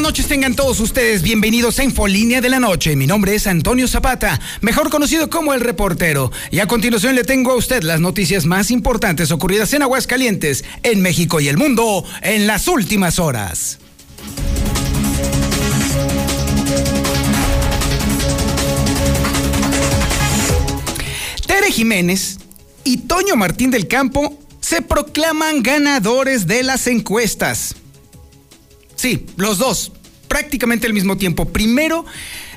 Buenas noches tengan todos ustedes. Bienvenidos a Infolínea de la Noche. Mi nombre es Antonio Zapata, mejor conocido como El Reportero. Y a continuación le tengo a usted las noticias más importantes ocurridas en Aguascalientes, en México y el mundo en las últimas horas. Tere Jiménez y Toño Martín del Campo se proclaman ganadores de las encuestas. Sí, los dos, prácticamente al mismo tiempo. Primero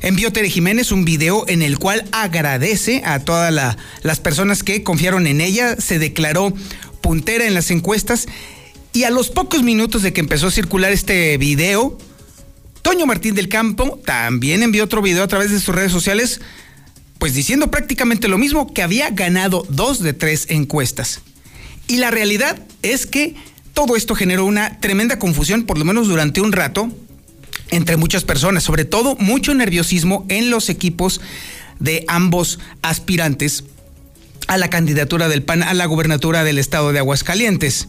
envió Tere Jiménez un video en el cual agradece a todas las personas que confiaron en ella, se declaró puntera en las encuestas y a los pocos minutos de que empezó a circular este video, Toño Martín del Campo también envió otro video a través de sus redes sociales, pues diciendo prácticamente lo mismo, que había ganado dos de tres encuestas. Y la realidad es que todo esto generó una tremenda confusión, por lo menos durante un rato, entre muchas personas, sobre todo mucho nerviosismo en los equipos de ambos aspirantes a la candidatura del PAN a la gubernatura del estado de Aguascalientes.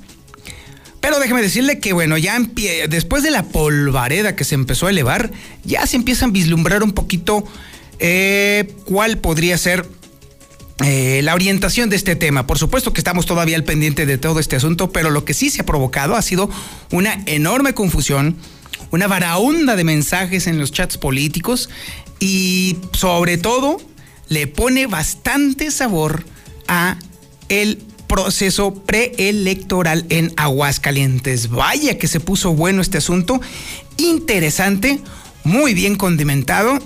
Pero déjeme decirle que, bueno, ya después de la polvareda que se empezó a elevar, ya se empiezan a vislumbrar un poquito eh, cuál podría ser eh, la orientación de este tema. Por supuesto que estamos todavía al pendiente de todo este asunto, pero lo que sí se ha provocado ha sido una enorme confusión, una varaunda de mensajes en los chats políticos y sobre todo le pone bastante sabor a el proceso preelectoral en Aguascalientes. Vaya que se puso bueno este asunto, interesante, muy bien condimentado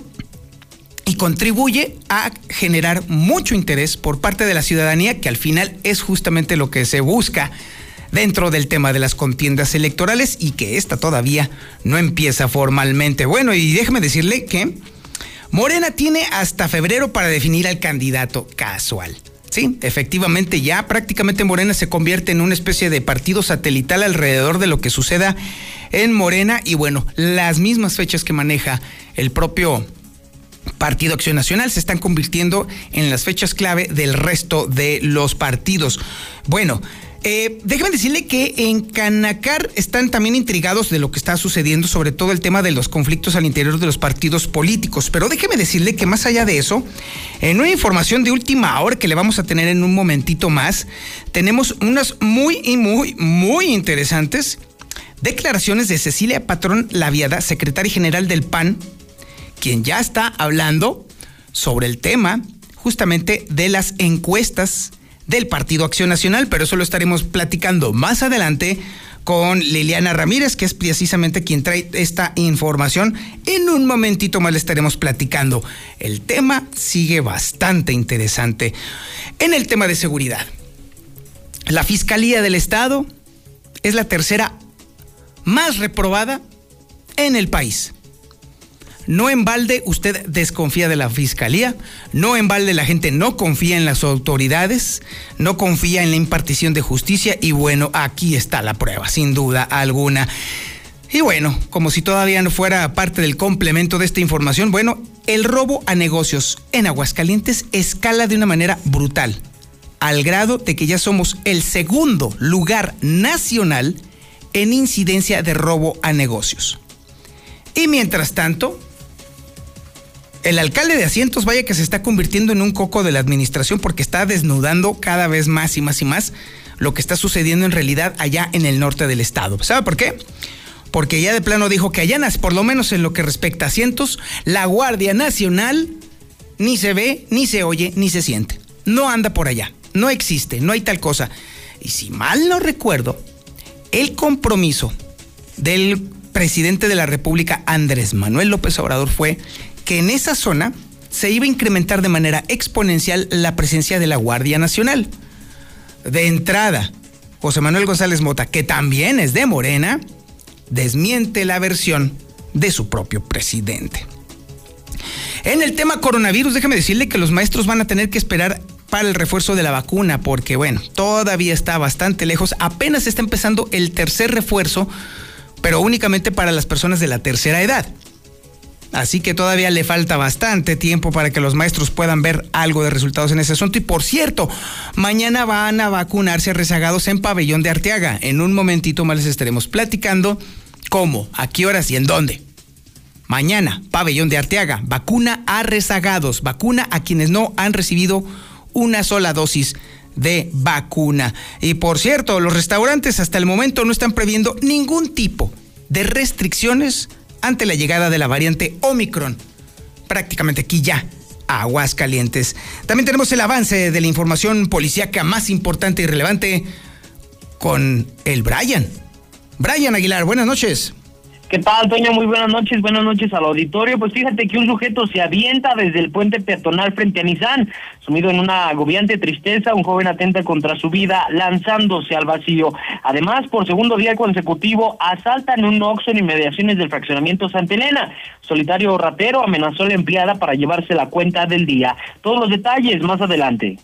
y contribuye a generar mucho interés por parte de la ciudadanía, que al final es justamente lo que se busca dentro del tema de las contiendas electorales y que esta todavía no empieza formalmente. Bueno, y déjeme decirle que Morena tiene hasta febrero para definir al candidato casual. Sí, efectivamente ya prácticamente Morena se convierte en una especie de partido satelital alrededor de lo que suceda en Morena y bueno, las mismas fechas que maneja el propio Partido Acción Nacional se están convirtiendo en las fechas clave del resto de los partidos. Bueno, eh, déjeme decirle que en Canacar están también intrigados de lo que está sucediendo, sobre todo el tema de los conflictos al interior de los partidos políticos. Pero déjeme decirle que más allá de eso, en una información de última hora que le vamos a tener en un momentito más, tenemos unas muy y muy, muy interesantes declaraciones de Cecilia Patrón Laviada, secretaria general del PAN, quien ya está hablando sobre el tema justamente de las encuestas del Partido Acción Nacional, pero eso lo estaremos platicando más adelante con Liliana Ramírez, que es precisamente quien trae esta información. En un momentito más le estaremos platicando. El tema sigue bastante interesante. En el tema de seguridad, la Fiscalía del Estado es la tercera más reprobada en el país. No en balde usted desconfía de la fiscalía, no en balde la gente no confía en las autoridades, no confía en la impartición de justicia y bueno, aquí está la prueba, sin duda alguna. Y bueno, como si todavía no fuera parte del complemento de esta información, bueno, el robo a negocios en Aguascalientes escala de una manera brutal, al grado de que ya somos el segundo lugar nacional en incidencia de robo a negocios. Y mientras tanto, el alcalde de Asientos, vaya que se está convirtiendo en un coco de la administración porque está desnudando cada vez más y más y más lo que está sucediendo en realidad allá en el norte del estado. ¿Sabe por qué? Porque ya de plano dijo que allá, por lo menos en lo que respecta a Asientos, la Guardia Nacional ni se ve, ni se oye, ni se siente. No anda por allá, no existe, no hay tal cosa. Y si mal no recuerdo, el compromiso del presidente de la República, Andrés Manuel López Obrador, fue que en esa zona se iba a incrementar de manera exponencial la presencia de la Guardia Nacional. De entrada, José Manuel González Mota, que también es de Morena, desmiente la versión de su propio presidente. En el tema coronavirus, déjame decirle que los maestros van a tener que esperar para el refuerzo de la vacuna, porque bueno, todavía está bastante lejos. Apenas está empezando el tercer refuerzo, pero únicamente para las personas de la tercera edad. Así que todavía le falta bastante tiempo para que los maestros puedan ver algo de resultados en ese asunto. Y por cierto, mañana van a vacunarse rezagados en Pabellón de Arteaga. En un momentito más les estaremos platicando cómo, a qué horas y en dónde. Mañana, Pabellón de Arteaga, vacuna a rezagados, vacuna a quienes no han recibido una sola dosis de vacuna. Y por cierto, los restaurantes hasta el momento no están previendo ningún tipo de restricciones ante la llegada de la variante Omicron. Prácticamente aquí ya, aguas calientes. También tenemos el avance de la información policíaca más importante y relevante con el Brian. Brian Aguilar, buenas noches. ¿Qué tal, Toño? Muy buenas noches, buenas noches al auditorio. Pues fíjate que un sujeto se avienta desde el puente peatonal frente a Nissan. Sumido en una agobiante tristeza, un joven atenta contra su vida, lanzándose al vacío. Además, por segundo día consecutivo, asaltan un Oxxo en inmediaciones del fraccionamiento Santa Elena. Solitario ratero amenazó a la empleada para llevarse la cuenta del día. Todos los detalles más adelante.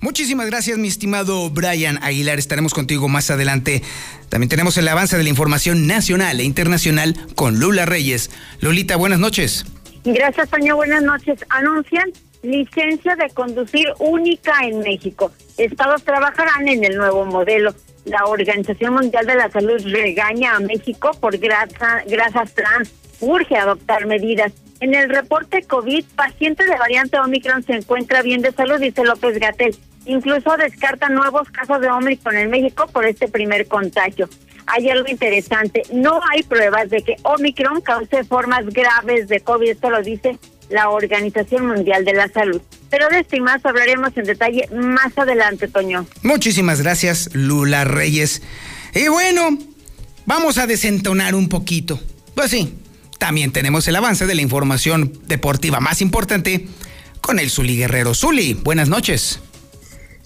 Muchísimas gracias, mi estimado Brian Aguilar. Estaremos contigo más adelante. También tenemos el avance de la información nacional e internacional con Lula Reyes. Lolita, buenas noches. Gracias, Toño. Buenas noches. Anuncian licencia de conducir única en México. Estados trabajarán en el nuevo modelo. La Organización Mundial de la Salud regaña a México por grasa, grasas trans. Urge adoptar medidas. En el reporte COVID, paciente de variante Omicron se encuentra bien de salud, dice López Gatel. Incluso descarta nuevos casos de Omicron en México por este primer contagio. Hay algo interesante, no hay pruebas de que Omicron cause formas graves de COVID, esto lo dice la Organización Mundial de la Salud. Pero de esto y más hablaremos en detalle más adelante, Toño. Muchísimas gracias, Lula Reyes. Y bueno, vamos a desentonar un poquito. Pues sí, también tenemos el avance de la información deportiva más importante con el Zuli Guerrero. Zuli, buenas noches.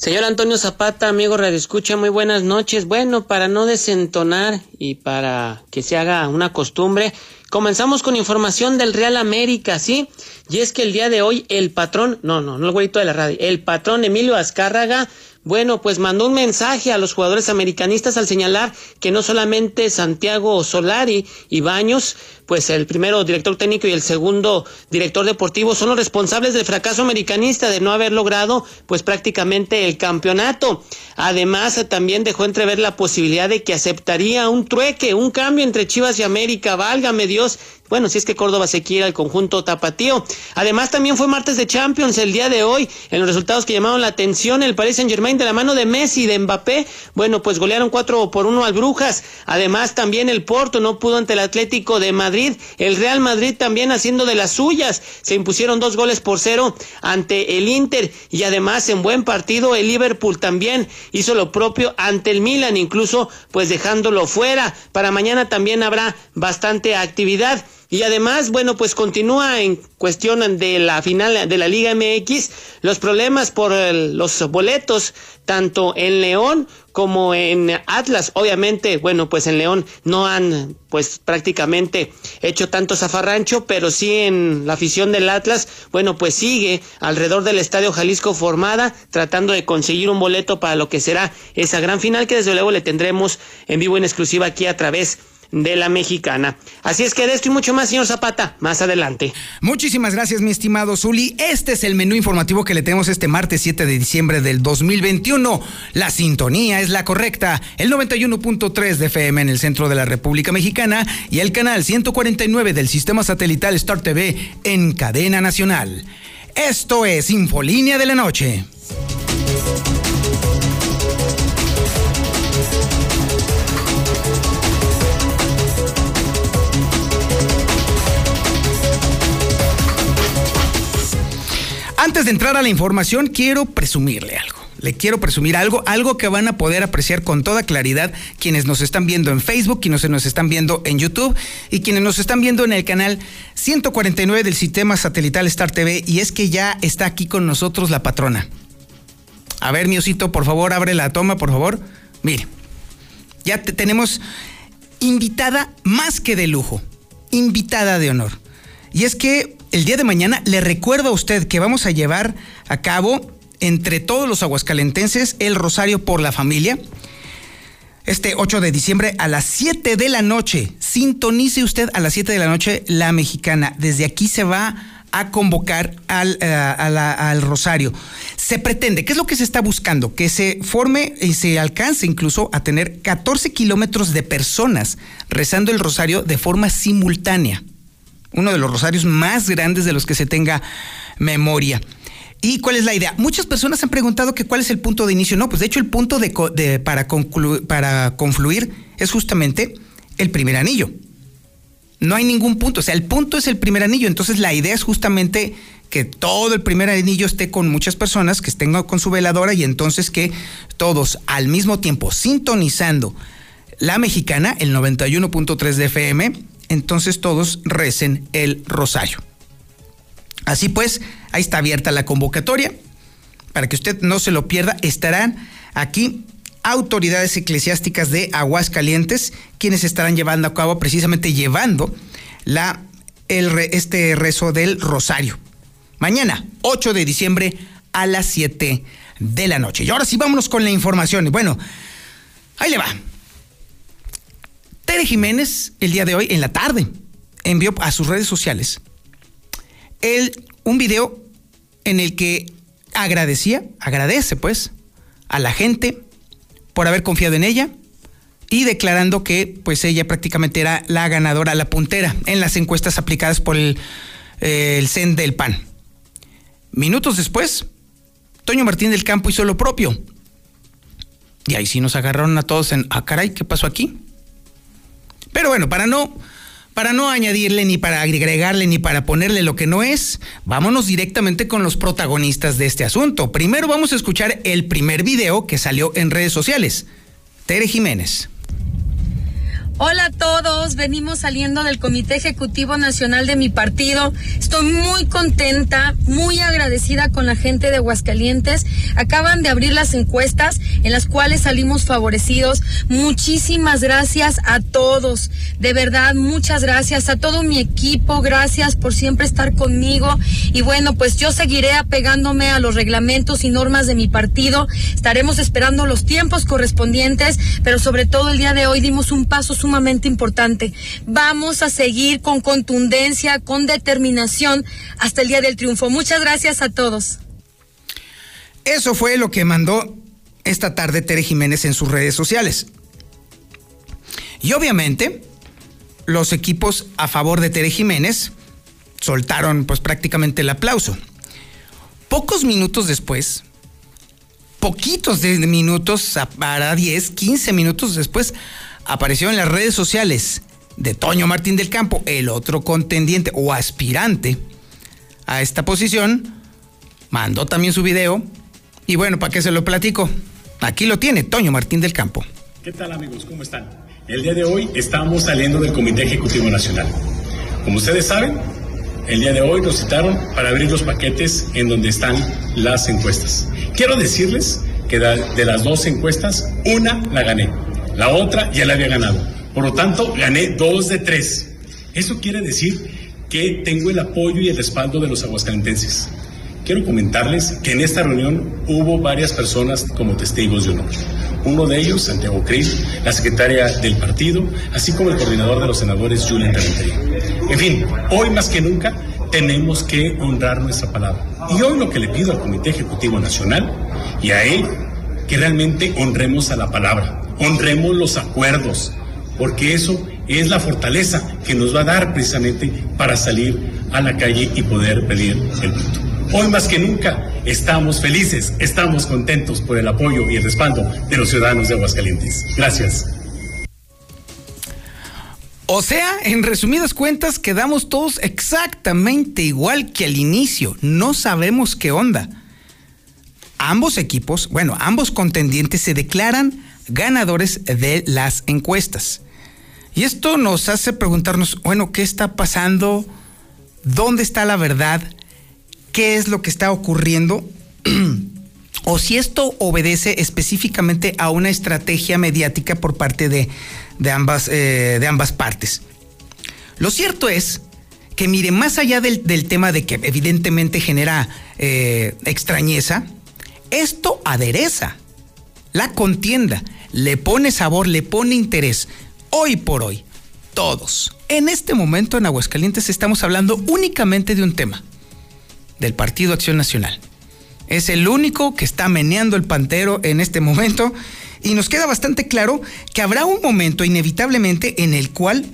Señor Antonio Zapata, amigo Radio Escucha, muy buenas noches. Bueno, para no desentonar y para que se haga una costumbre, comenzamos con información del Real América, ¿sí? Y es que el día de hoy el patrón, no, no, no el güeyito de la radio, el patrón Emilio Azcárraga bueno, pues mandó un mensaje a los jugadores americanistas al señalar que no solamente Santiago Solari y Baños, pues el primero director técnico y el segundo director deportivo son los responsables del fracaso americanista de no haber logrado pues prácticamente el campeonato. Además, también dejó entrever la posibilidad de que aceptaría un trueque, un cambio entre Chivas y América. Válgame Dios, bueno, si es que Córdoba se quiere al conjunto tapatío. Además, también fue martes de Champions el día de hoy. En los resultados que llamaron la atención, el Paris Saint Germain de la mano de Messi de Mbappé, bueno, pues golearon 4 por 1 al Brujas. Además, también el Porto no pudo ante el Atlético de Madrid. El Real Madrid también haciendo de las suyas. Se impusieron dos goles por cero ante el Inter. Y además, en buen partido, el Liverpool también hizo lo propio ante el Milan, incluso pues dejándolo fuera. Para mañana también habrá bastante actividad. Y además, bueno, pues continúa en cuestión de la final de la Liga MX los problemas por los boletos, tanto en León como en Atlas. Obviamente, bueno, pues en León no han pues prácticamente hecho tanto zafarrancho, pero sí en la afición del Atlas, bueno, pues sigue alrededor del Estadio Jalisco formada, tratando de conseguir un boleto para lo que será esa gran final que desde luego le tendremos en vivo en exclusiva aquí a través de la mexicana. Así es que de esto y mucho más, señor Zapata, más adelante. Muchísimas gracias, mi estimado Zuli. Este es el menú informativo que le tenemos este martes 7 de diciembre del 2021. La sintonía es la correcta, el 91.3 de FM en el centro de la República Mexicana y el canal 149 del sistema satelital Star TV en cadena nacional. Esto es Infolínea de la Noche. Antes de entrar a la información, quiero presumirle algo. Le quiero presumir algo, algo que van a poder apreciar con toda claridad quienes nos están viendo en Facebook, quienes nos están viendo en YouTube y quienes nos están viendo en el canal 149 del sistema satelital Star TV. Y es que ya está aquí con nosotros la patrona. A ver, mi osito, por favor, abre la toma, por favor. Mire, ya tenemos invitada más que de lujo, invitada de honor. Y es que el día de mañana le recuerdo a usted que vamos a llevar a cabo entre todos los aguascalentenses el Rosario por la Familia. Este 8 de diciembre a las 7 de la noche. Sintonice usted a las 7 de la noche la mexicana. Desde aquí se va a convocar al, eh, al, Rosario. Se pretende, ¿qué es lo que se está buscando? Que se forme y se alcance incluso a tener 14 kilómetros de personas rezando el Rosario de forma simultánea. Uno de los rosarios más grandes de los que se tenga memoria. ¿Y cuál es la idea? Muchas personas han preguntado que cuál es el punto de inicio. No, pues de hecho el punto para, para confluir es justamente el primer anillo. No hay ningún punto, o sea, el punto es el primer anillo. Entonces la idea es justamente que todo el primer anillo esté con muchas personas, que estén con su veladora y entonces que todos al mismo tiempo sintonizando la mexicana, el 91.3 de FM, entonces todos recen el rosario. Así pues, ahí está abierta la convocatoria. Para que usted no se lo pierda, estarán aquí autoridades eclesiásticas de Aguascalientes, quienes estarán llevando a cabo, precisamente llevando la, este rezo del rosario. Mañana, 8 de diciembre, a las 7 de la noche. Y ahora sí, vámonos con la información. Bueno, ahí le va. Tere Jiménez, el día de hoy, en la tarde, envió a sus redes sociales él, un video en el que agradecía, agradece pues, a la gente por haber confiado en ella y declarando que pues ella prácticamente era la ganadora, la puntera en las encuestas aplicadas por el, eh, el CEN del PAN. Minutos después, Toño Martín del Campo hizo lo propio. Y ahí sí nos agarraron a todos en, ah, caray, ¿qué pasó aquí? Pero bueno, para no para no añadirle ni para agregarle ni para ponerle lo que no es, vámonos directamente con los protagonistas de este asunto. Primero vamos a escuchar el primer video que salió en redes sociales. Tere Jiménez. Hola a todos, venimos saliendo del Comité Ejecutivo Nacional de mi partido. Estoy muy contenta, muy agradecida con la gente de Aguascalientes. Acaban de abrir las encuestas en las cuales salimos favorecidos. Muchísimas gracias a todos. De verdad, muchas gracias a todo mi equipo. Gracias por siempre estar conmigo. Y bueno, pues yo seguiré apegándome a los reglamentos y normas de mi partido. Estaremos esperando los tiempos correspondientes, pero sobre todo el día de hoy dimos un paso sumamente importante. Vamos a seguir con contundencia, con determinación hasta el día del triunfo. Muchas gracias a todos. Eso fue lo que mandó esta tarde Tere Jiménez en sus redes sociales. Y obviamente, los equipos a favor de Tere Jiménez soltaron pues prácticamente el aplauso. Pocos minutos después, poquitos de minutos, para 10, 15 minutos después, apareció en las redes sociales de Toño Martín del Campo, el otro contendiente o aspirante a esta posición, mandó también su video. Y bueno, ¿para qué se lo platico? Aquí lo tiene Toño Martín del Campo. ¿Qué tal amigos? ¿Cómo están? El día de hoy estamos saliendo del Comité Ejecutivo Nacional. Como ustedes saben, el día de hoy nos citaron para abrir los paquetes en donde están las encuestas. Quiero decirles que de las dos encuestas, una la gané. La otra ya la había ganado. Por lo tanto, gané dos de tres. Eso quiere decir que tengo el apoyo y el respaldo de los aguascalentenses. Quiero comentarles que en esta reunión hubo varias personas como testigos de honor. Uno de ellos, Santiago Cris, la secretaria del partido, así como el coordinador de los senadores, Julian Rementería. En fin, hoy más que nunca tenemos que honrar nuestra palabra. Y hoy lo que le pido al Comité Ejecutivo Nacional y a él, que realmente honremos a la palabra, honremos los acuerdos, porque eso es la fortaleza que nos va a dar precisamente para salir a la calle y poder pedir el voto. Hoy más que nunca estamos felices, estamos contentos por el apoyo y el respaldo de los ciudadanos de Aguascalientes. Gracias. O sea, en resumidas cuentas, quedamos todos exactamente igual que al inicio. No sabemos qué onda. Ambos equipos, bueno, ambos contendientes se declaran ganadores de las encuestas. Y esto nos hace preguntarnos, bueno, ¿qué está pasando? ¿Dónde está la verdad? ¿Qué es lo que está ocurriendo? o si esto obedece específicamente a una estrategia mediática por parte de, ambas, eh, de ambas partes. Lo cierto es que mire, más allá del, tema de que evidentemente genera eh, extrañeza, esto adereza la contienda, le pone sabor, le pone interés. Hoy por hoy, todos, en este momento en Aguascalientes estamos hablando únicamente de un tema, del Partido Acción Nacional. Es el único que está meneando el pantero en este momento y nos queda bastante claro que habrá un momento inevitablemente en el cual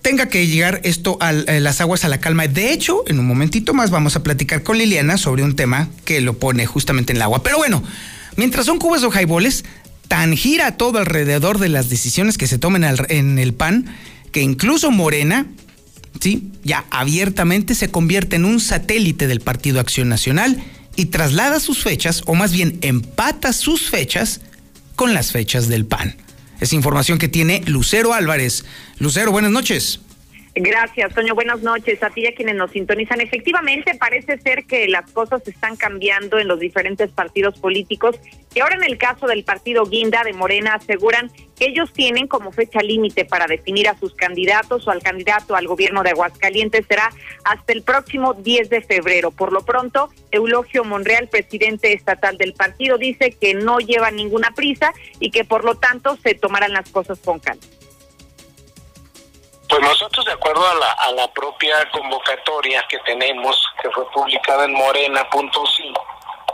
tenga que llegar esto a eh, las aguas a la calma. De hecho, en un momentito más vamos a platicar con Liliana sobre un tema que lo pone justamente en el agua. Pero bueno, mientras son cubos o jaiboles, tan gira todo alrededor de las decisiones que se tomen en el PAN que incluso Morena, sí, ya abiertamente se convierte en un satélite del Partido Acción Nacional y traslada sus fechas, o más bien empata sus fechas con las fechas del PAN. Es información que tiene Lucero Álvarez. Lucero, buenas noches. Gracias, Toño. Buenas noches a ti y a quienes nos sintonizan. Efectivamente, parece ser que las cosas están cambiando en los diferentes partidos políticos y ahora en el caso del partido Guinda de Morena aseguran que ellos tienen como fecha límite para definir a sus candidatos o al candidato al gobierno de Aguascalientes será hasta el próximo 10 de febrero. Por lo pronto, Eulogio Monreal, presidente estatal del partido, dice que no lleva ninguna prisa y que por lo tanto se tomarán las cosas con calma. Pues nosotros, de acuerdo a la, a la propia convocatoria que tenemos, que fue publicada en morena.si,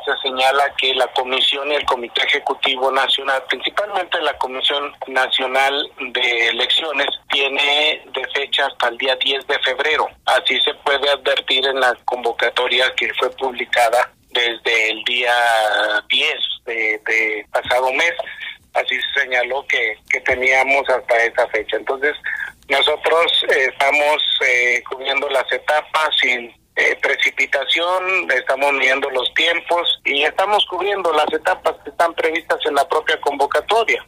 se señala que la Comisión y el Comité Ejecutivo Nacional, principalmente la Comisión Nacional de Elecciones, tiene de fecha hasta el día 10 de febrero. Así se puede advertir en la convocatoria que fue publicada desde el día 10 de, de pasado mes. Así se señaló que, que teníamos hasta esa fecha. Entonces, nosotros eh, estamos eh, cubriendo las etapas sin eh, precipitación, estamos midiendo los tiempos y estamos cubriendo las etapas que están previstas en la propia convocatoria.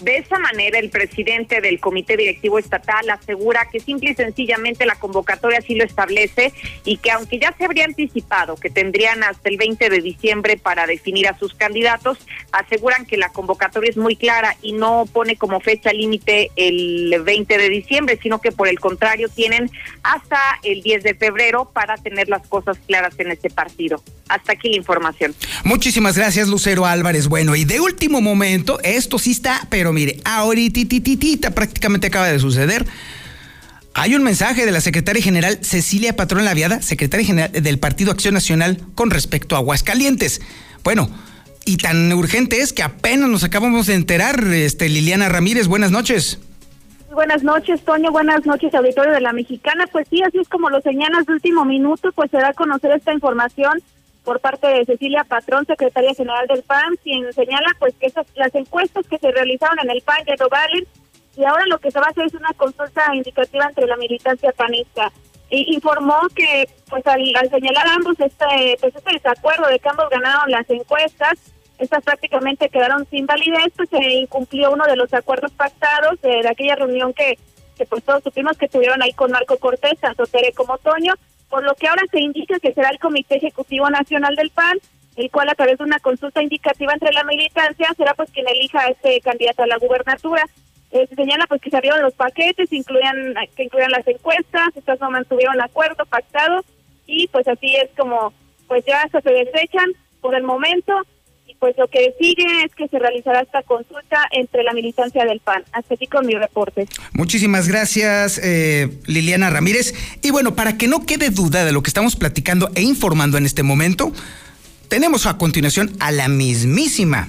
De esa manera, el presidente del Comité Directivo Estatal asegura que simple y sencillamente la convocatoria sí lo establece y que aunque ya se habría anticipado que tendrían hasta el 20 de diciembre para definir a sus candidatos, aseguran que la convocatoria es muy clara y no pone como fecha límite el 20 de diciembre, sino que por el contrario tienen hasta el 10 de febrero para tener las cosas claras en este partido. Hasta aquí la información. Muchísimas gracias, Lucero Álvarez. Bueno, y de último momento, esto sí está, pero mire, ahorita prácticamente acaba de suceder. Hay un mensaje de la secretaria general Cecilia Patrón Laviada, secretaria general del Partido Acción Nacional, con respecto a Aguascalientes. Bueno, y tan urgente es que apenas nos acabamos de enterar, este Liliana Ramírez, buenas noches. Buenas noches, Toño. Buenas noches, auditorio de la Mexicana. Pues sí, así es como lo señalas de último minuto, pues se da a conocer esta información por parte de Cecilia Patrón, secretaria general del PAN, quien señala pues que esas, las encuestas que se realizaron en el PAN ya no valen y ahora lo que se va a hacer es una consulta indicativa entre la militancia panista. Y informó que pues al, señalar ambos este, pues este desacuerdo de que ambos ganaron las encuestas, estas prácticamente quedaron sin validez, pues se incumplió uno de los acuerdos pactados de, aquella reunión que, que pues todos supimos que tuvieron ahí con Marco Cortés, tanto Tere como Toño, por lo que ahora se indica que será el Comité Ejecutivo Nacional del PAN, el cual a través de una consulta indicativa entre la militancia será pues quien elija a este candidato a la gubernatura. Eh, se señala pues que se abrieron los paquetes, incluían, que incluían las encuestas, estas no mantuvieron acuerdo pactado y pues así es como pues ya se desechan por el momento pues lo que sigue es que se realizará esta consulta entre la militancia del PAN. Hasta aquí con mi reporte. Muchísimas gracias, eh, Liliana Ramírez. Y bueno, para que no quede duda de lo que estamos platicando e informando en este momento, tenemos a continuación a la mismísima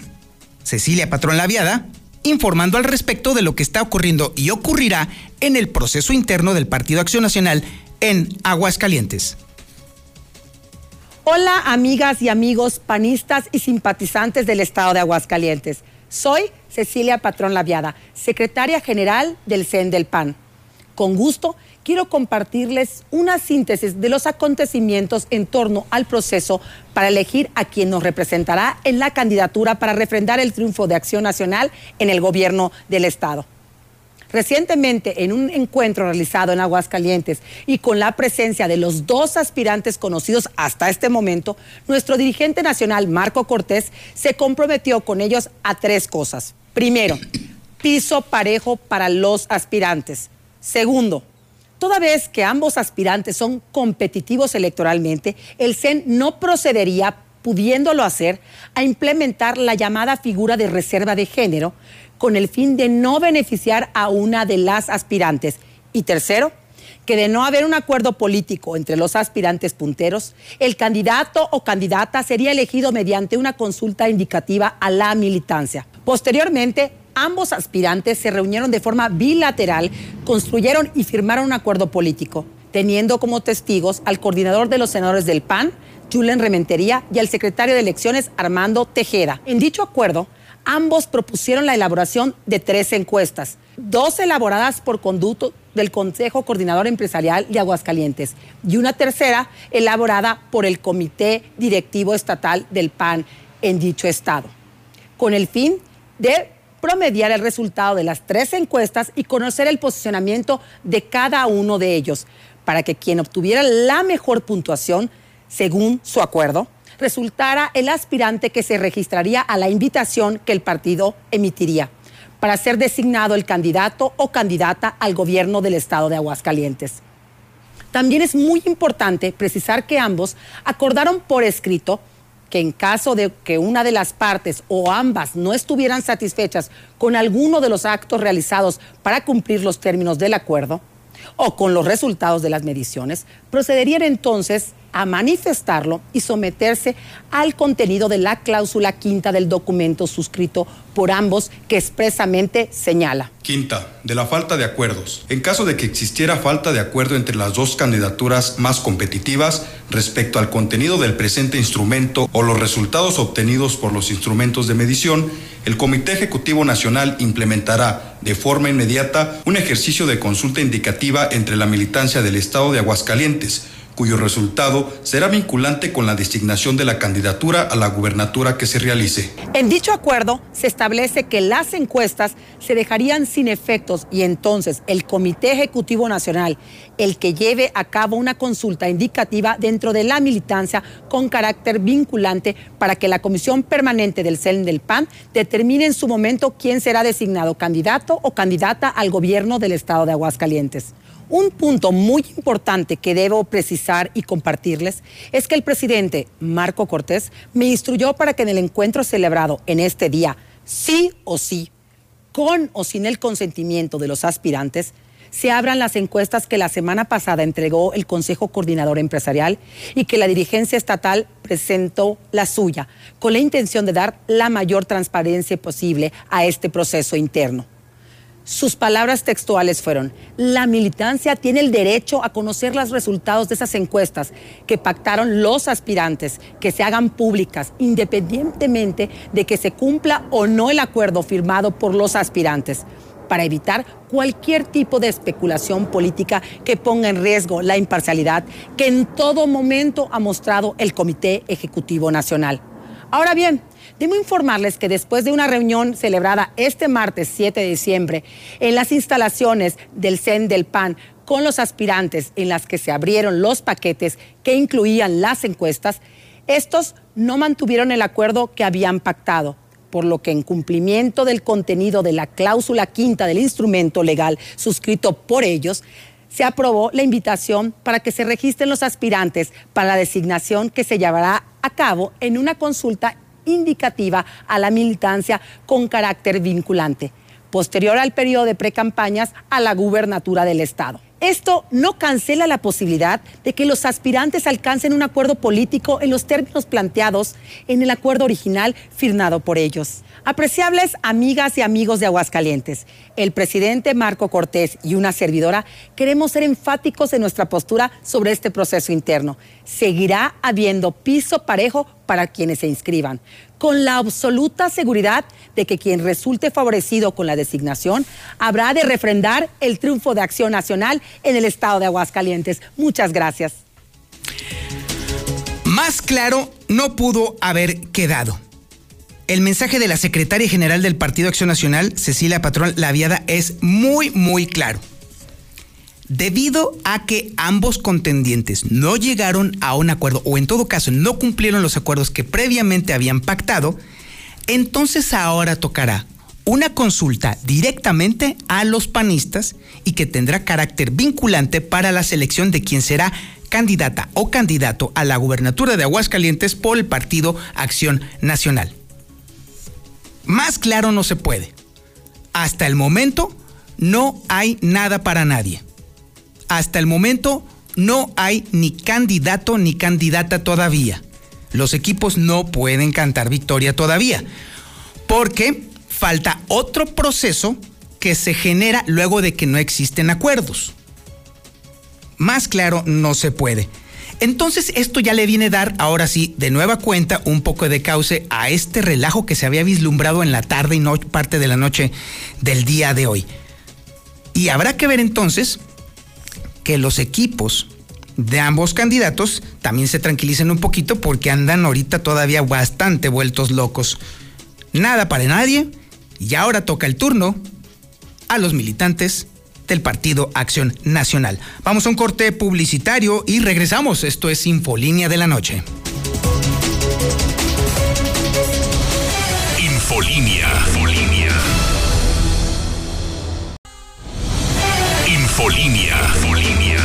Cecilia Patrón Laviada informando al respecto de lo que está ocurriendo y ocurrirá en el proceso interno del Partido Acción Nacional en Aguascalientes. Hola amigas y amigos panistas y simpatizantes del estado de Aguascalientes. Soy Cecilia Patrón Laviada, secretaria general del CEN del PAN. Con gusto quiero compartirles una síntesis de los acontecimientos en torno al proceso para elegir a quien nos representará en la candidatura para refrendar el triunfo de Acción Nacional en el gobierno del estado. Recientemente, en un encuentro realizado en Aguascalientes y con la presencia de los dos aspirantes conocidos hasta este momento, nuestro dirigente nacional, Marco Cortés, se comprometió con ellos a tres cosas. Primero, piso parejo para los aspirantes. Segundo, Toda vez que ambos aspirantes son competitivos electoralmente, el CEN no procedería, pudiéndolo hacer, a implementar la llamada figura de reserva de género con el fin de no beneficiar a una de las aspirantes. Y tercero, que de no haber un acuerdo político entre los aspirantes punteros, el candidato o candidata sería elegido mediante una consulta indicativa a la militancia. Posteriormente, ambos aspirantes se reunieron de forma bilateral, construyeron y firmaron un acuerdo político, teniendo como testigos al coordinador de los senadores del PAN, Julen Rementería, y al secretario de elecciones, Armando Tejeda. En dicho acuerdo, ambos propusieron la elaboración de tres encuestas, dos elaboradas por conducto del Consejo Coordinador Empresarial de Aguascalientes y una tercera elaborada por el Comité Directivo Estatal del PAN en dicho estado, con el fin de promediar el resultado de las tres encuestas y conocer el posicionamiento de cada uno de ellos, para que quien obtuviera la mejor puntuación, según su acuerdo, resultara el aspirante que se registraría a la invitación que el partido emitiría para ser designado el candidato o candidata al gobierno del estado de Aguascalientes. También es muy importante precisar que ambos acordaron por escrito que en caso de que una de las partes o ambas no estuvieran satisfechas con alguno de los actos realizados para cumplir los términos del acuerdo o con los resultados de las mediciones, procederían entonces a manifestarlo y someterse al contenido de la cláusula quinta del documento suscrito por ambos que expresamente señala. Quinta, de la falta de acuerdos. En caso de que existiera falta de acuerdo entre las dos candidaturas más competitivas respecto al contenido del presente instrumento o los resultados obtenidos por los instrumentos de medición, el Comité Ejecutivo Nacional implementará de forma inmediata un ejercicio de consulta indicativa entre la militancia del Estado de Aguascalientes, cuyo resultado será vinculante con la designación de la candidatura a la gubernatura que se realice. En dicho acuerdo se establece que las encuestas se dejarían sin efectos y entonces el Comité Ejecutivo Nacional, el que lleve a cabo una consulta indicativa dentro de la militancia con carácter vinculante para que la Comisión Permanente del CEN del PAN determine en su momento quién será designado candidato o candidata al gobierno del estado de Aguascalientes. Un punto muy importante que debo precisar y compartirles es que el presidente Marco Cortés me instruyó para que en el encuentro celebrado en este día, sí o sí, con o sin el consentimiento de los aspirantes, se abran las encuestas que la semana pasada entregó el Consejo Coordinador Empresarial y que la dirigencia estatal presentó la suya, con la intención de dar la mayor transparencia posible a este proceso interno. Sus palabras textuales fueron, la militancia tiene el derecho a conocer los resultados de esas encuestas que pactaron los aspirantes, que se hagan públicas, independientemente de que se cumpla o no el acuerdo firmado por los aspirantes para evitar cualquier tipo de especulación política que ponga en riesgo la imparcialidad que en todo momento ha mostrado el Comité Ejecutivo Nacional. Ahora bien, Debo informarles que después de una reunión celebrada este martes 7 de diciembre en las instalaciones del CEN del PAN con los aspirantes en las que se abrieron los paquetes que incluían las encuestas, estos no mantuvieron el acuerdo que habían pactado, por lo que en cumplimiento del contenido de la cláusula quinta del instrumento legal suscrito por ellos, se aprobó la invitación para que se registren los aspirantes para la designación que se llevará a cabo en una consulta indicativa a la militancia con carácter vinculante, posterior al periodo de precampañas a la gubernatura del Estado. Esto no cancela la posibilidad de que los aspirantes alcancen un acuerdo político en los términos planteados en el acuerdo original firmado por ellos. Apreciables amigas y amigos de Aguascalientes, el presidente Marco Cortés y una servidora queremos ser enfáticos en nuestra postura sobre este proceso interno. Seguirá habiendo piso parejo para quienes se inscriban, con la absoluta seguridad de que quien resulte favorecido con la designación habrá de refrendar el triunfo de Acción Nacional en el estado de Aguascalientes. Muchas gracias. Más claro no pudo haber quedado. El mensaje de la secretaria general del Partido Acción Nacional, Cecilia Patrón Laviada, es muy, muy claro. Debido a que ambos contendientes no llegaron a un acuerdo, o en todo caso no cumplieron los acuerdos que previamente habían pactado, entonces ahora tocará una consulta directamente a los panistas y que tendrá carácter vinculante para la selección de quien será candidata o candidato a la gubernatura de Aguascalientes por el partido Acción Nacional. Más claro no se puede. Hasta el momento no hay nada para nadie. Hasta el momento no hay ni candidato ni candidata todavía. Los equipos no pueden cantar victoria todavía. Porque falta otro proceso que se genera luego de que no existen acuerdos. Más claro no se puede. Entonces esto ya le viene a dar, ahora sí, de nueva cuenta, un poco de cauce a este relajo que se había vislumbrado en la tarde y parte de la noche del día de hoy. Y habrá que ver entonces que los equipos de ambos candidatos también se tranquilicen un poquito porque andan ahorita todavía bastante vueltos locos. Nada para nadie y ahora toca el turno a los militantes del Partido Acción Nacional. Vamos a un corte publicitario y regresamos. Esto es Infolínea de la Noche. Infolínea. Infolínea. Infolínea.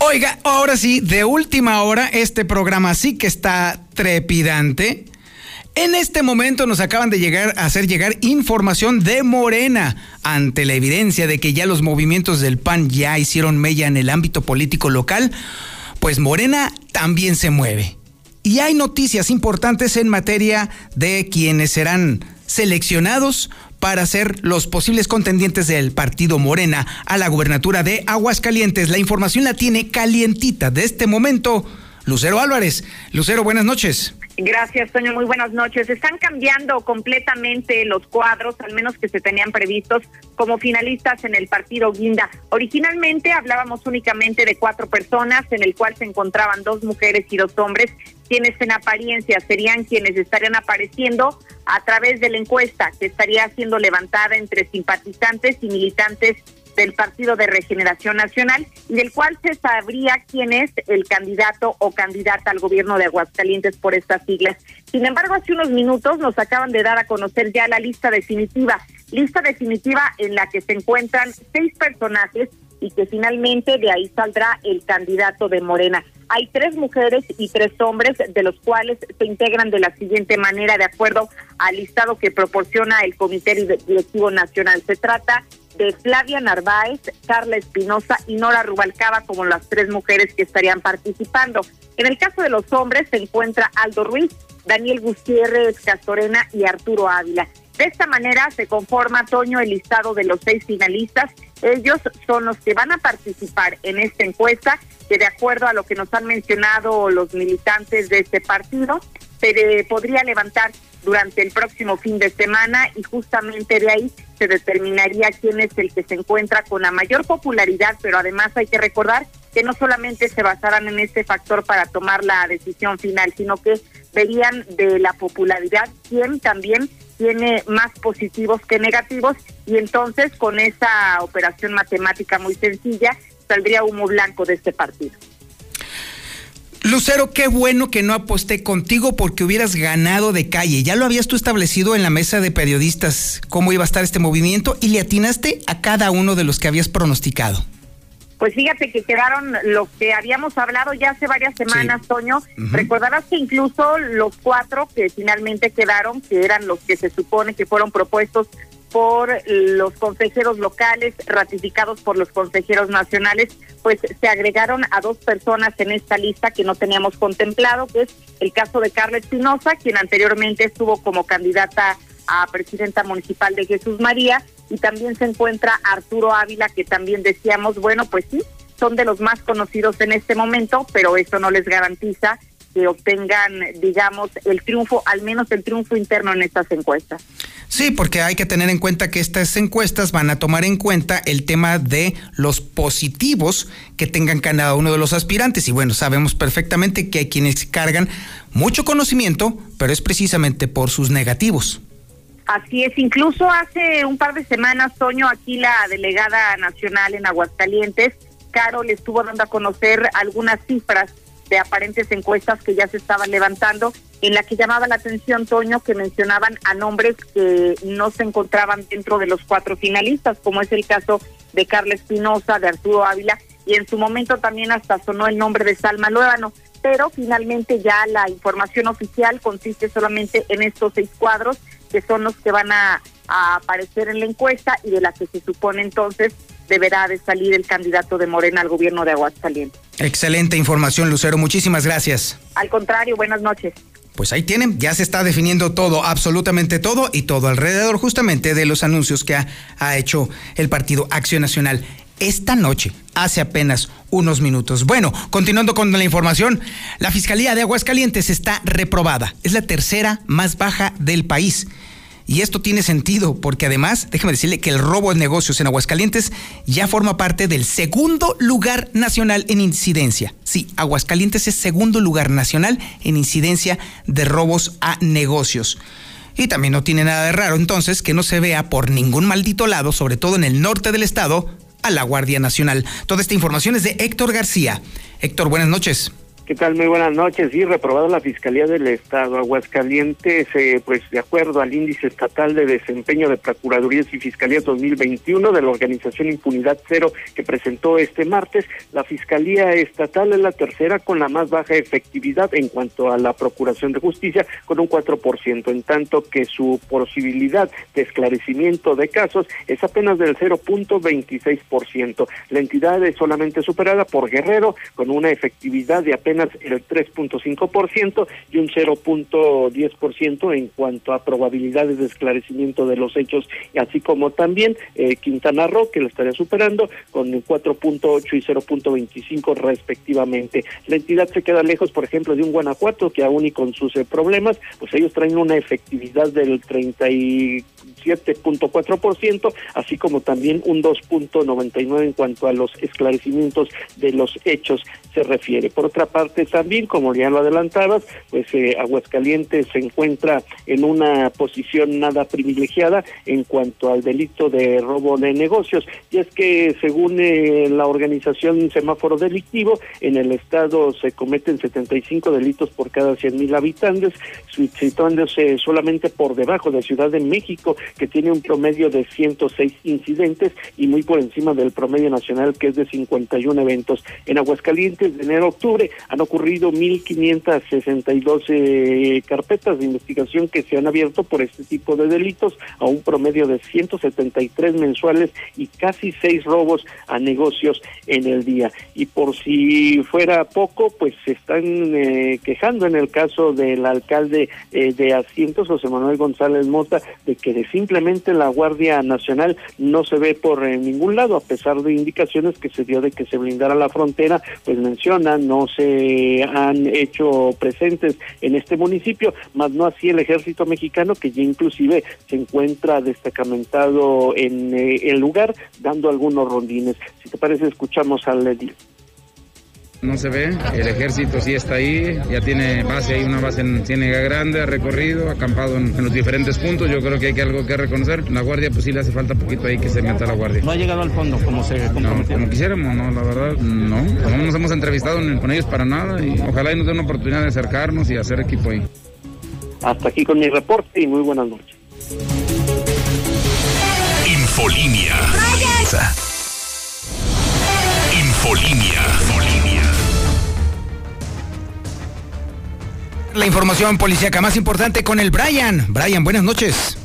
Oiga, ahora sí, de última hora, este programa sí que está trepidante. En este momento nos acaban de llegar a hacer llegar información de Morena ante la evidencia de que ya los movimientos del PAN ya hicieron mella en el ámbito político local, pues Morena también se mueve. Y hay noticias importantes en materia de quienes serán seleccionados para ser los posibles contendientes del partido Morena a la gubernatura de Aguascalientes. La información la tiene calientita de este momento Lucero Álvarez. Lucero, buenas noches. Gracias, Toño. Muy buenas noches. Están cambiando completamente los cuadros, al menos que se tenían previstos como finalistas en el partido Guinda. Originalmente hablábamos únicamente de cuatro personas, en el cual se encontraban dos mujeres y dos hombres, quienes en apariencia serían quienes estarían apareciendo a través de la encuesta que estaría siendo levantada entre simpatizantes y militantes del Partido de Regeneración Nacional y del cual se sabría quién es el candidato o candidata al gobierno de Aguascalientes por estas siglas. Sin embargo, hace unos minutos nos acaban de dar a conocer ya la lista definitiva, lista definitiva en la que se encuentran seis personajes y que finalmente de ahí saldrá el candidato de Morena. Hay tres mujeres y tres hombres, de los cuales se integran de la siguiente manera, de acuerdo al listado que proporciona el Comité Directivo Nacional. Se trata de Flavia Narváez, Carla Espinosa y Nora Rubalcaba como las tres mujeres que estarían participando. En el caso de los hombres se encuentra Aldo Ruiz, Daniel Gutiérrez Castorena y Arturo Ávila. De esta manera se conforma, Toño, el listado de los seis finalistas. Ellos son los que van a participar en esta encuesta, que de acuerdo a lo que nos han mencionado los militantes de este partido, se podría levantar durante el próximo fin de semana y justamente de ahí se determinaría quién es el que se encuentra con la mayor popularidad, pero además hay que recordar que no solamente se basarán en este factor para tomar la decisión final, sino que verían de la popularidad quién también tiene más positivos que negativos y entonces con esa operación matemática muy sencilla saldría humo blanco de este partido. Lucero, qué bueno que no aposté contigo porque hubieras ganado de calle. Ya lo habías tú establecido en la mesa de periodistas cómo iba a estar este movimiento y le atinaste a cada uno de los que habías pronosticado. Pues fíjate que quedaron lo que habíamos hablado ya hace varias semanas, Toño. Recordarás que incluso los cuatro que finalmente quedaron, que eran los que se supone que fueron propuestos por los consejeros locales, ratificados por los consejeros nacionales, pues se agregaron a dos personas en esta lista que no teníamos contemplado, que es el caso de Carla Espinosa, quien anteriormente estuvo como candidata a presidenta municipal de Jesús María, y también se encuentra Arturo Ávila, que también decíamos, bueno, pues sí, son de los más conocidos en este momento, pero eso no les garantiza que obtengan, digamos, el triunfo, al menos el triunfo interno en estas encuestas. Sí, porque hay que tener en cuenta que estas encuestas van a tomar en cuenta el tema de los positivos que tengan cada uno de los aspirantes. Y bueno, sabemos perfectamente que hay quienes cargan mucho conocimiento, pero es precisamente por sus negativos. Así es, incluso hace un par de semanas, Toño, aquí la delegada nacional en Aguascalientes, Carol, estuvo dando a conocer algunas cifras de aparentes encuestas que ya se estaban levantando, en la que llamaba la atención, Toño, que mencionaban a nombres que no se encontraban dentro de los cuatro finalistas, como es el caso de Carla Espinosa, de Arturo Ávila, y en su momento también hasta sonó el nombre de Salma Luébano, pero finalmente ya la información oficial consiste solamente en estos seis cuadros, que son los que van a, a aparecer en la encuesta y de la que se supone entonces deberá de salir el candidato de Morena al gobierno de Aguascalientes. Excelente información, Lucero. Muchísimas gracias. Al contrario, buenas noches. Pues ahí tienen, ya se está definiendo todo, absolutamente todo y todo alrededor justamente de los anuncios que ha, ha hecho el Partido Acción Nacional esta noche, hace apenas unos minutos. Bueno, continuando con la información, la Fiscalía de Aguascalientes está reprobada. Es la tercera más baja del país. Y esto tiene sentido porque además, déjeme decirle que el robo de negocios en Aguascalientes ya forma parte del segundo lugar nacional en incidencia. Sí, Aguascalientes es segundo lugar nacional en incidencia de robos a negocios. Y también no tiene nada de raro entonces que no se vea por ningún maldito lado, sobre todo en el norte del estado, a la Guardia Nacional. Toda esta información es de Héctor García. Héctor, buenas noches. ¿Qué tal? Muy buenas noches. Sí, reprobado la Fiscalía del Estado. Aguascalientes, eh, pues de acuerdo al índice estatal de desempeño de Procuradurías y Fiscalías 2021 de la organización Impunidad Cero que presentó este martes, la Fiscalía Estatal es la tercera con la más baja efectividad en cuanto a la Procuración de Justicia, con un 4%, en tanto que su posibilidad de esclarecimiento de casos es apenas del 0.26%. La entidad es solamente superada por Guerrero, con una efectividad de apenas el 3.5% y un 0.10% en cuanto a probabilidades de esclarecimiento de los hechos, así como también eh, Quintana Roo, que lo estaría superando con el 4.8 y 0.25 respectivamente. La entidad se queda lejos, por ejemplo, de un Guanajuato que aún y con sus eh, problemas, pues ellos traen una efectividad del 37.4%, así como también un 2.99 en cuanto a los esclarecimientos de los hechos se refiere. Por otra parte, también, como ya lo adelantabas, pues eh, Aguascalientes se encuentra en una posición nada privilegiada en cuanto al delito de robo de negocios. Y es que según eh, la organización Semáforo Delictivo, en el estado se cometen 75 delitos por cada 100 mil habitantes, situándose solamente por debajo de Ciudad de México, que tiene un promedio de 106 incidentes y muy por encima del promedio nacional, que es de 51 eventos. En Aguascalientes, de enero a octubre, han ocurrido 1.562 eh, carpetas de investigación que se han abierto por este tipo de delitos, a un promedio de 173 mensuales y casi seis robos a negocios en el día. Y por si fuera poco, pues se están eh, quejando en el caso del alcalde eh, de Asientos, José Manuel González Mota, de que simplemente la Guardia Nacional no se ve por ningún lado, a pesar de indicaciones que se dio de que se blindara la frontera, pues menciona, no se han hecho presentes en este municipio, más no así el ejército mexicano que ya inclusive se encuentra destacamentado en eh, el lugar dando algunos rondines. Si te parece, escuchamos al no se ve. El ejército sí está ahí, ya tiene base ahí, una base en Ciénega Grande, ha recorrido, acampado en, los diferentes puntos. Yo creo que hay que algo que reconocer. La guardia, pues sí le hace falta poquito ahí que se meta la guardia. No ha llegado al fondo como se no, como quisiéramos, no, la verdad, no. No nos hemos entrevistado con ellos para nada y ojalá y nos den una oportunidad de acercarnos y hacer equipo ahí. Hasta aquí con mi reporte y muy buenas noches. Infolinia. Infolinia. La información policíaca más importante con el Brian. Brian, buenas noches.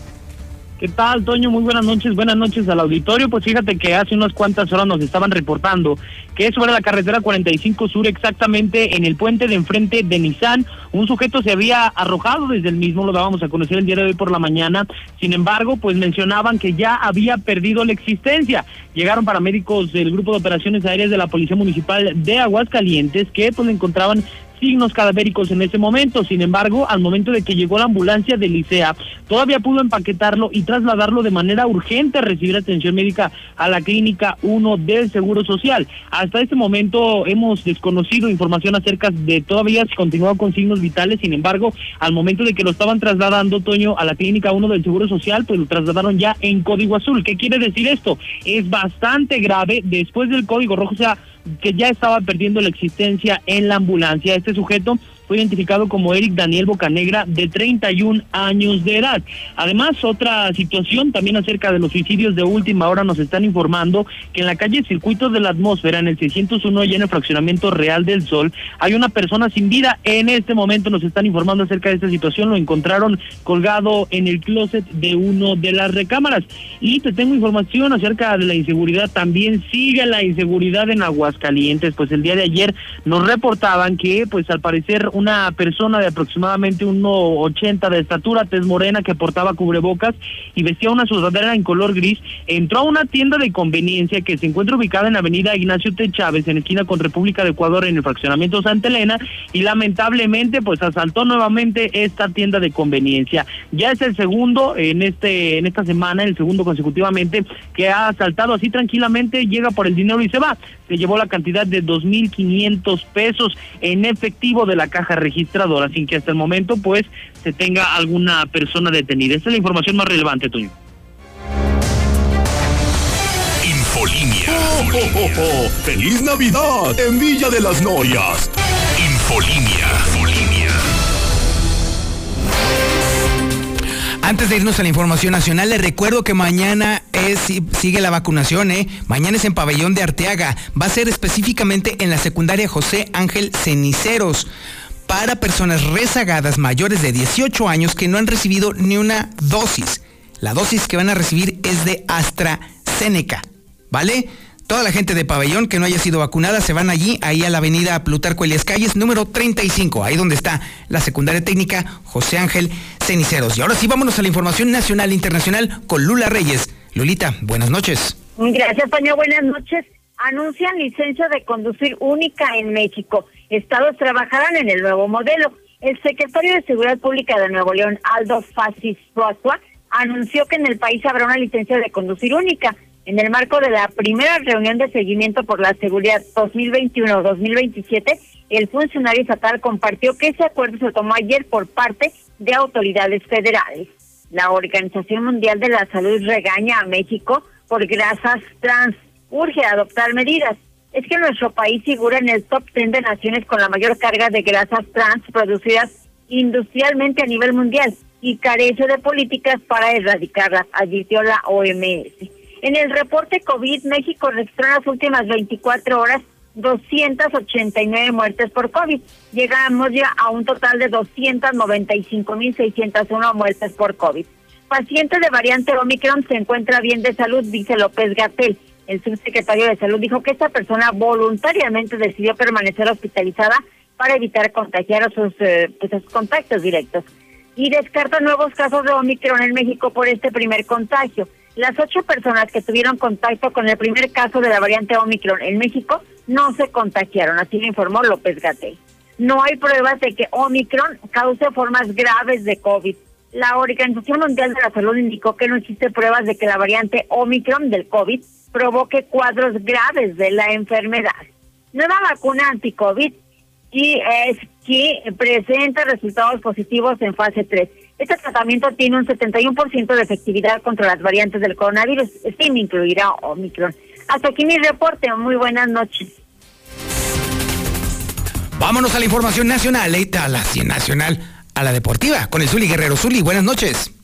¿Qué tal, Toño? Muy buenas noches, buenas noches al auditorio. Pues fíjate que hace unas cuantas horas nos estaban reportando que sobre la carretera 45 Sur, exactamente en el puente de enfrente de Nissan, un sujeto se había arrojado desde el mismo, lo dábamos a conocer el día de hoy por la mañana. Sin embargo, pues mencionaban que ya había perdido la existencia. Llegaron paramédicos del Grupo de Operaciones Aéreas de la Policía Municipal de Aguascalientes que pues encontraban signos cadavéricos en ese momento. Sin embargo, al momento de que llegó la ambulancia de Licea, todavía pudo empaquetarlo y trasladarlo de manera urgente a recibir atención médica a la clínica 1 del Seguro Social. Hasta este momento hemos desconocido información acerca de todavía si continuaba con signos vitales, sin embargo, al momento de que lo estaban trasladando, Toño, a la clínica 1 del Seguro Social, pues lo trasladaron ya en código azul. ¿Qué quiere decir esto? Es bastante grave después del código rojo, o sea, que ya estaba perdiendo la existencia en la ambulancia. Este sujeto fue identificado como Eric Daniel Bocanegra, de 31 años de edad. Además, otra situación también acerca de los suicidios de última hora nos están informando que en la calle Circuitos de la Atmósfera, en el 601 y en el fraccionamiento Real del Sol, hay una persona sin vida. En este momento nos están informando acerca de esta situación. Lo encontraron colgado en el closet de uno de las recámaras. Y te tengo información acerca de la inseguridad. También sigue la inseguridad en Aguascalientes. Pues el día de ayer nos reportaban que, pues al parecer, una persona de aproximadamente 1,80 de estatura, tez morena, que portaba cubrebocas y vestía una sudadera en color gris, entró a una tienda de conveniencia que se encuentra ubicada en Avenida Ignacio T. Chávez, en esquina con República de Ecuador, en el fraccionamiento Santa Elena, y lamentablemente, pues asaltó nuevamente esta tienda de conveniencia. Ya es el segundo en este en esta semana, el segundo consecutivamente que ha asaltado así tranquilamente, llega por el dinero y se va. Se llevó la cantidad de 2.500 pesos en efectivo de la caja registradora sin que hasta el momento pues se tenga alguna persona detenida. Esta es la información más relevante, Toño. Infolinia. Oh, ¡Feliz Navidad en Villa de las Norias! Infolinia. Infolinia. Antes de irnos a la información nacional, les recuerdo que mañana es, sigue la vacunación, ¿eh? Mañana es en Pabellón de Arteaga. Va a ser específicamente en la secundaria José Ángel Ceniceros para personas rezagadas mayores de 18 años que no han recibido ni una dosis. La dosis que van a recibir es de AstraZeneca, ¿vale? Toda la gente de pabellón que no haya sido vacunada se van allí, ahí a la avenida Plutarco Elias Calles, número 35, ahí donde está la secundaria técnica José Ángel Ceniceros. Y ahora sí, vámonos a la información nacional e internacional con Lula Reyes. Lulita, buenas noches. Gracias, Toño. Buenas noches. Anuncian licencia de conducir única en México estados trabajarán en el nuevo modelo. El secretario de Seguridad Pública de Nuevo León, Aldo Fasis Proasua, anunció que en el país habrá una licencia de conducir única. En el marco de la primera reunión de seguimiento por la seguridad 2021-2027, el funcionario estatal compartió que ese acuerdo se tomó ayer por parte de autoridades federales. La Organización Mundial de la Salud regaña a México por grasas trans. Urge adoptar medidas es que nuestro país figura en el top 10 de naciones con la mayor carga de grasas trans producidas industrialmente a nivel mundial y carece de políticas para erradicarlas, advirtió la OMS. En el reporte COVID, México registró en las últimas 24 horas 289 muertes por COVID. Llegamos ya a un total de 295.601 muertes por COVID. Paciente de variante Omicron se encuentra bien de salud, dice López Gatel el subsecretario de Salud dijo que esta persona voluntariamente decidió permanecer hospitalizada para evitar contagiar a sus, eh, pues, contactos directos. Y descarta nuevos casos de Omicron en México por este primer contagio. Las ocho personas que tuvieron contacto con el primer caso de la variante Omicron en México no se contagiaron, así lo informó López Gatel. No hay pruebas de que Omicron cause formas graves de COVID. La Organización Mundial de la Salud indicó que no existe pruebas de que la variante Omicron del COVID provoque cuadros graves de la enfermedad. Nueva vacuna anti-COVID y es que presenta resultados positivos en fase 3. Este tratamiento tiene un 71% de efectividad contra las variantes del coronavirus, sin incluir a Omicron. Hasta aquí mi reporte. Muy buenas noches. Vámonos a la información nacional, a la nacional, a la deportiva, con el Zuli Guerrero. Zuli, buenas noches.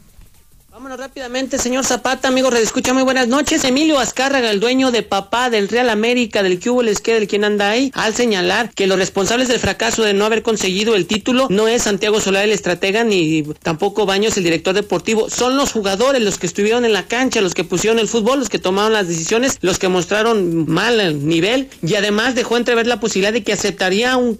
Vámonos rápidamente, señor Zapata, amigo Redescucha, muy buenas noches. Emilio Azcárraga, el dueño de papá del Real América, del Cubo que del quien anda ahí, al señalar que los responsables del fracaso de no haber conseguido el título no es Santiago Solar el estratega ni tampoco Baños el director deportivo, son los jugadores los que estuvieron en la cancha, los que pusieron el fútbol, los que tomaron las decisiones, los que mostraron mal el nivel y además dejó entrever la posibilidad de que aceptaría un